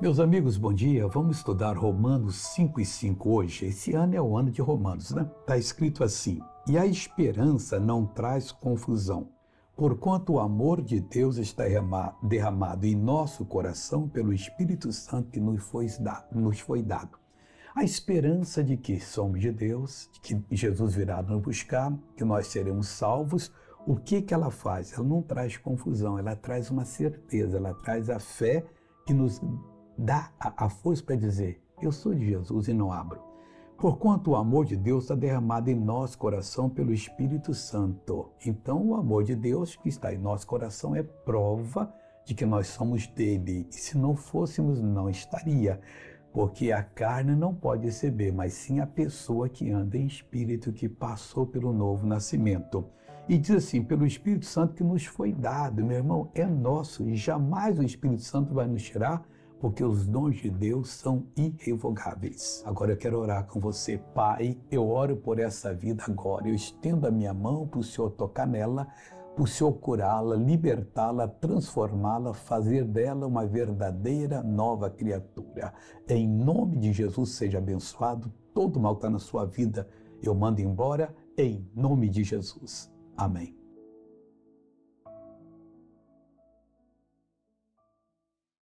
Meus amigos, bom dia. Vamos estudar Romanos 5 e 5 hoje. Esse ano é o ano de Romanos, né? Está escrito assim: E a esperança não traz confusão, porquanto o amor de Deus está derramado em nosso coração pelo Espírito Santo que nos foi dado. A esperança de que somos de Deus, de que Jesus virá nos buscar, que nós seremos salvos. O que, que ela faz? Ela não traz confusão, ela traz uma certeza, ela traz a fé que nos dá a, força para dizer: Eu sou de Jesus e não abro. Porquanto o amor de Deus está derramado em nosso coração pelo Espírito Santo. Então, o amor de Deus que está em nosso coração é prova de que nós somos dele. E se não fôssemos, não estaria. Porque a carne não pode receber, mas sim a pessoa que anda em espírito, que passou pelo novo nascimento. E diz assim: pelo Espírito Santo que nos foi dado, meu irmão, é nosso e jamais o Espírito Santo vai nos tirar porque os dons de Deus são irrevogáveis. Agora eu quero orar com você, Pai. Eu oro por essa vida agora. Eu estendo a minha mão para o Senhor tocar nela, para o Senhor curá-la, libertá-la, transformá-la, fazer dela uma verdadeira nova criatura. Em nome de Jesus, seja abençoado. Todo mal está na sua vida, eu mando embora, em nome de Jesus. Amém.